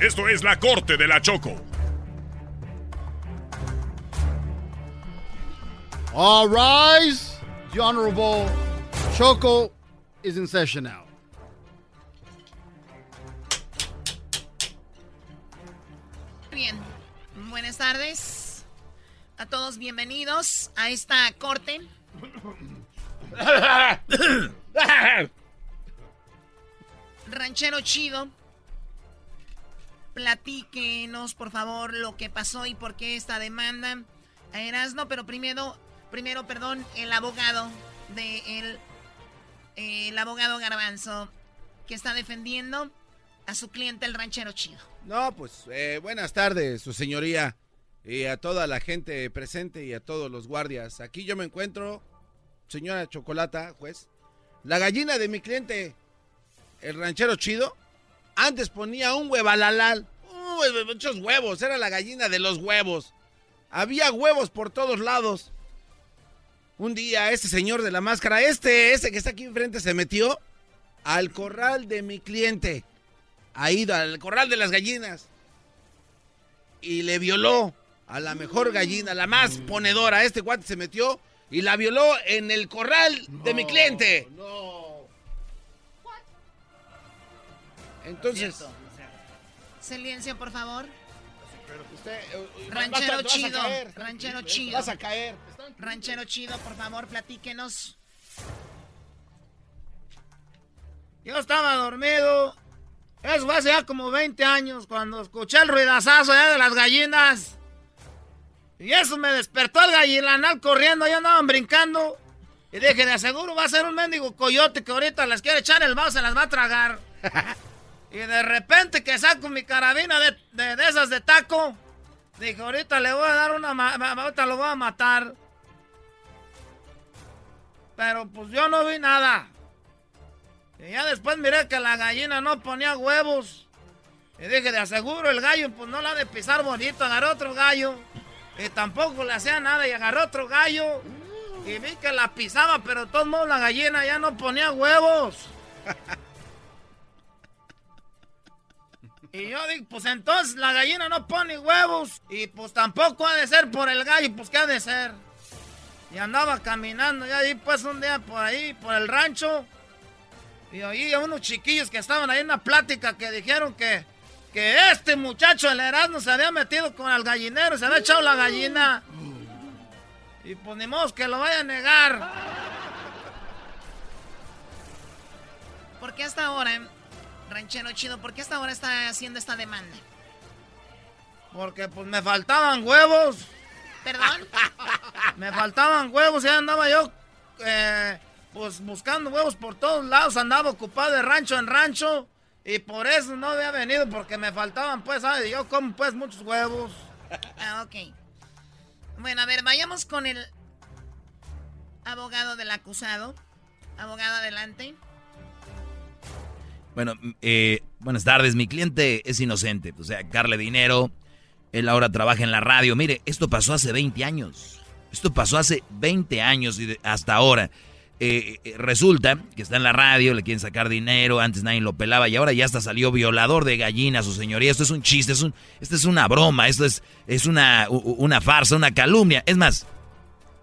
Esto es la corte de la Choco. All rise. The Honorable Choco is in session now. Bien, buenas tardes a todos, bienvenidos a esta corte. Ranchero chido, platíquenos por favor lo que pasó y por qué esta demanda a Erasmo, pero primero, primero, perdón, el abogado de el, el abogado Garbanzo que está defendiendo a su cliente el ranchero chido. No, pues eh, buenas tardes, su señoría, y a toda la gente presente y a todos los guardias. Aquí yo me encuentro, señora Chocolata, juez, la gallina de mi cliente, el ranchero chido, antes ponía un huevalalal, uh, muchos huevos, era la gallina de los huevos. Había huevos por todos lados. Un día este señor de la máscara, este, ese que está aquí enfrente, se metió al corral de mi cliente. Ha ido al corral de las gallinas. Y le violó a la mejor gallina, la más ponedora. Este guante se metió y la violó en el corral de mi cliente. Entonces, Silencio, por favor. usted, Ranchero vas a- vas a chido, caer. ranchero chido. Vas a caer. Ranchero chido, por favor, platíquenos. Yo estaba dormido. Eso fue hace ya como 20 años cuando escuché el ruidazazo ya de las gallinas. Y eso me despertó el gallinanal corriendo, ya andaban brincando. Y dije, de seguro va a ser un mendigo coyote que ahorita les quiere echar el vaso, se las va a tragar. y de repente que saco mi carabina de, de- esas de taco. Dije, ahorita le voy a dar una... ahorita lo voy a matar. Pero pues yo no vi nada. Y ya después miré que la gallina no ponía huevos. Y dije, de aseguro el gallo, pues no la ha de pisar bonito. Agarré otro gallo. Y tampoco le hacía nada. Y agarré otro gallo. Y vi que la pisaba, pero de todos modos la gallina ya no ponía huevos. Y yo digo, pues entonces la gallina no pone huevos. Y pues tampoco ha de ser por el gallo, pues qué ha de ser. Y andaba caminando ya ahí pues un día por ahí, por el rancho. Y oí a unos chiquillos que estaban ahí en una plática que dijeron que, que este muchacho, el Erasmo, se había metido con el gallinero, se había echado la gallina. Y pues ni modo que lo vaya a negar. ¿Por qué hasta ahora, ranchero chido, por qué hasta ahora está haciendo esta demanda? Porque pues me faltaban huevos. ¿Perdón? Me faltaban huevos y andaba yo, eh, pues buscando huevos por todos lados. Andaba ocupado de rancho en rancho. Y por eso no había venido, porque me faltaban, pues, ¿sabes? Yo como, pues, muchos huevos. Ah, ok. Bueno, a ver, vayamos con el abogado del acusado. Abogado, adelante. Bueno, eh, buenas tardes. Mi cliente es inocente. O sea, darle dinero. Él ahora trabaja en la radio. Mire, esto pasó hace 20 años. Esto pasó hace 20 años y hasta ahora. Eh, eh, resulta que está en la radio, le quieren sacar dinero, antes nadie lo pelaba y ahora ya hasta salió violador de gallinas, su señoría. Esto es un chiste, es un, esto es una broma, esto es, es una, una farsa, una calumnia. Es más,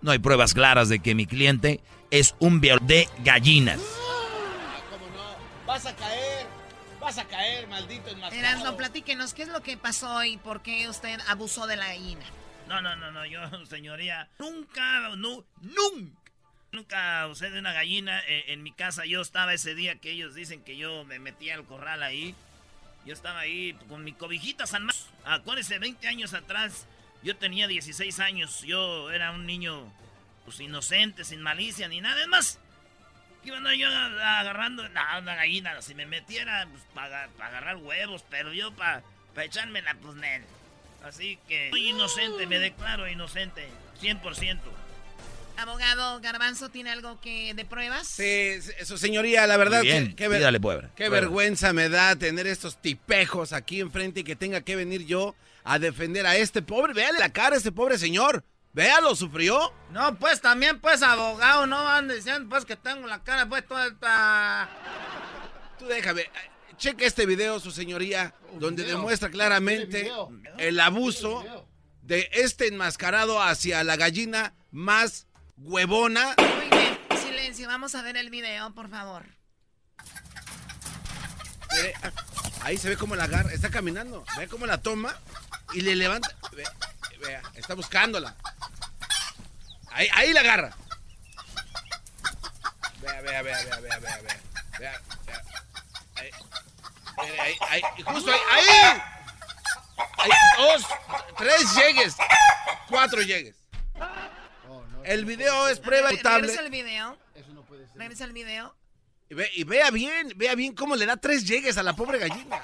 no hay pruebas claras de que mi cliente es un violador de gallinas. Vas a caer. vas a caer, maldito enmascarado. Erasno, platíquenos, ¿qué es lo que pasó y por qué usted abusó de la gallina? No, no, no, no, yo, señoría, nunca, no, nunca, nunca abusé de una gallina. Eh, en mi casa yo estaba ese día que ellos dicen que yo me metí al corral ahí. Yo estaba ahí con mi cobijita San Marcos. Acuérdense, 20 años atrás, yo tenía 16 años. Yo era un niño, pues, inocente, sin malicia ni nada. más, iba yo agarrando una gallina. Si me metiera, pues, para agarrar huevos, pero yo para pa echármela, pues, nel. Así que soy inocente, me declaro inocente, 100%. Abogado Garbanzo, ¿tiene algo que de pruebas? Sí, su señoría, la verdad, Bien, qué, qué vergüenza me da tener estos tipejos aquí enfrente y que tenga que venir yo a defender a este pobre. Véale la cara a este pobre señor. Véalo, ¿sufrió? No, pues también, pues, abogado, no van diciendo, pues, que tengo la cara, pues, toda esta... Tú déjame, cheque este video, su señoría, donde demuestra claramente el abuso de este enmascarado hacia la gallina más huevona. Muy bien, silencio, vamos a ver el video, por favor. ahí se ve cómo la agarra, está caminando, ve cómo la toma y le levanta. vea, está buscándola. Ahí, ahí la agarra. Vea, vea, vea, vea, vea, vea, vea. Vea, vea. Ahí. Ahí, ahí, justo ahí, ahí. Hay dos, tres llegues, cuatro llegues. El video es prueba notable. Regresa el video. Eso no puede ser. Regresa el video. Y, ve, y vea bien, vea bien cómo le da tres llegues a la pobre gallina.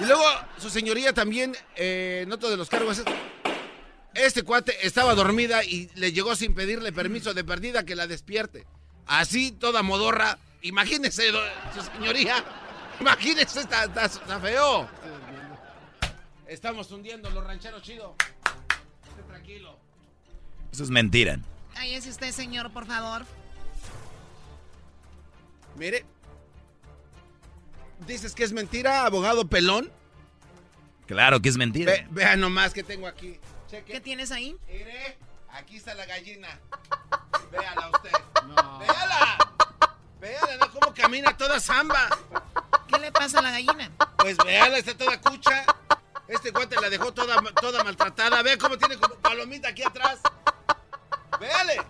Y luego, su señoría también, eh, noto de los cargos. Este cuate estaba dormida y le llegó sin pedirle permiso de perdida que la despierte. Así, toda modorra. Imagínese, su señoría. Imagínese, está, está feo. Estamos hundiendo los rancheros chido. Esté tranquilo. Eso es mentira. Ahí es usted, señor, por favor. Mire. ¿Dices que es mentira, abogado pelón? Claro que es mentira. vea nomás que tengo aquí. ¿Qué tienes ahí? Mire, aquí está la gallina. Véala usted. No. Véala. Véala, ¿no? Cómo camina toda zamba. ¿Qué le pasa a la gallina? Pues véala, está toda cucha. Este guante la dejó toda, toda maltratada. Ve cómo tiene como palomita aquí atrás. Véale.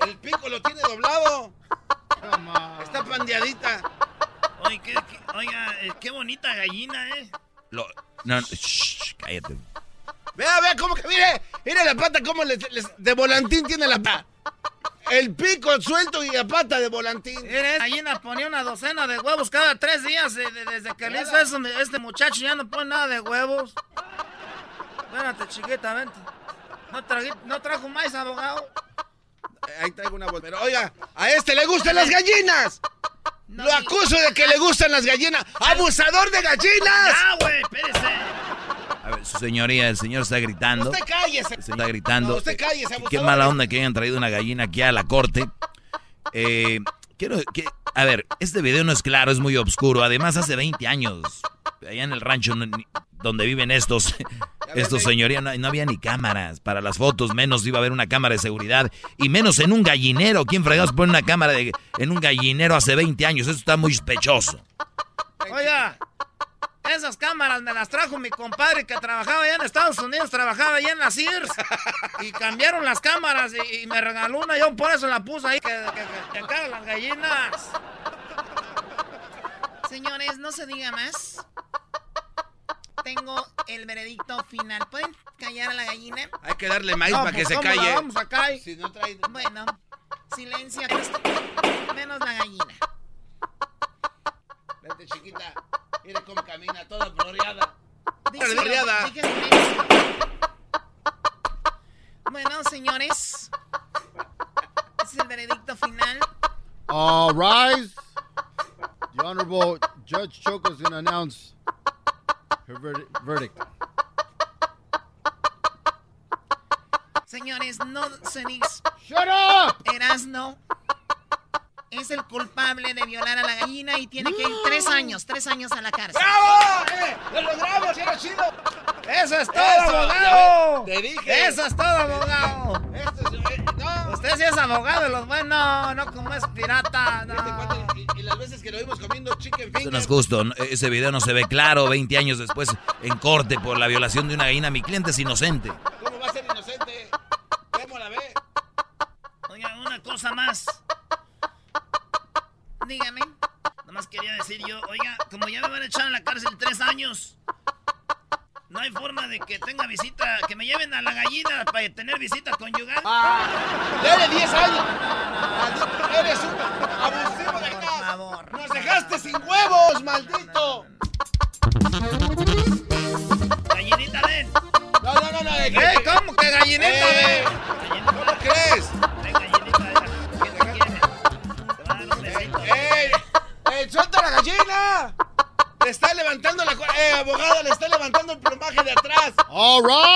El pico lo tiene doblado. Está pandeadita. Oiga, eh, qué bonita gallina, ¿eh? Lo, no, shh, cállate. Vea, vea cómo que, mire, mire la pata, cómo de volantín tiene la pata. El pico suelto y la pata de volantín. Mire, gallina ponía una docena de huevos cada tres días. desde que le hizo eso, este muchacho ya no pone nada de huevos. Espérate, chiquita, vente. ¿No, ¿No trajo más, abogado? Ahí traigo una bolsa. Pero oiga, a este le gustan las gallinas. Lo acuso de que le gustan las gallinas. ¡Abusador de gallinas! ¡Ah, güey! Espérese. A ver, su señoría, el señor está gritando. Usted cállese. está gritando. usted cállese, Qué mala onda que hayan traído una gallina aquí a la corte. Eh, quiero que... A ver, este video no es claro, es muy oscuro. Además, hace 20 años, allá en el rancho donde viven estos, estos señorías, no, había ni cámaras para las fotos, menos iba a haber una cámara de seguridad, y menos en un gallinero. ¿Quién fregados pone una cámara de, en un gallinero hace 20 años? Eso está muy sospechoso. Oiga, esas cámaras me las trajo mi compadre que trabajaba allá en Estados Unidos, trabajaba allá en la Sears. Y cambiaron las cámaras y, me regaló una. Yo por eso la puse ahí, que, que, que, las gallinas. Señores, no se diga más. Tengo el veredicto final. ¿Pueden callar a la gallina? Hay que darle maíz para que pues, se calle. vamos a caer. Si no trae... Bueno, silencio. Menos la gallina. Vete, chiquita. Mire cómo camina, toda floreada. Bueno, señores. Este es el veredicto final. All rise. The Honorable Judge Choco is going to announce her verdict. Señores, no se ¡Shut up! Erasno es el culpable de violar a la gallina y tiene que ir tres años, tres años a la cárcel. ¡Bravo! ¡Eh! ¡Lo logramos! ¡Era chido! ¡Eso es todo, abogado! Te dije. ¡Eso es todo, abogado! Es, no. Abogado de los buenos, no como es pirata. Y, las veces que lo vimos comiendo chicken fingers. Eso no es justo. Ese video no se ve claro 20 años después en corte por la violación de una gallina. Mi cliente es inocente. ¿Cómo va a ser inocente? ¿Cómo la ve? Oiga, una cosa más. Dígame. Nomás quería decir yo, oiga, como ya me van a echar en la cárcel tres años, no hay forma de que tenga visita, que me lleven a la gallina para tener visita conyugal. Ah, ¡Dale 10 años! ¡Eres un abusivo de acá! ¡Nos dejaste sin huevos, maldito! Gallinita, ven. No, no, no, no. ¿Eh? ¿Cómo que gallinita, eh, ven? Levantando el plumaje de atrás. All rise.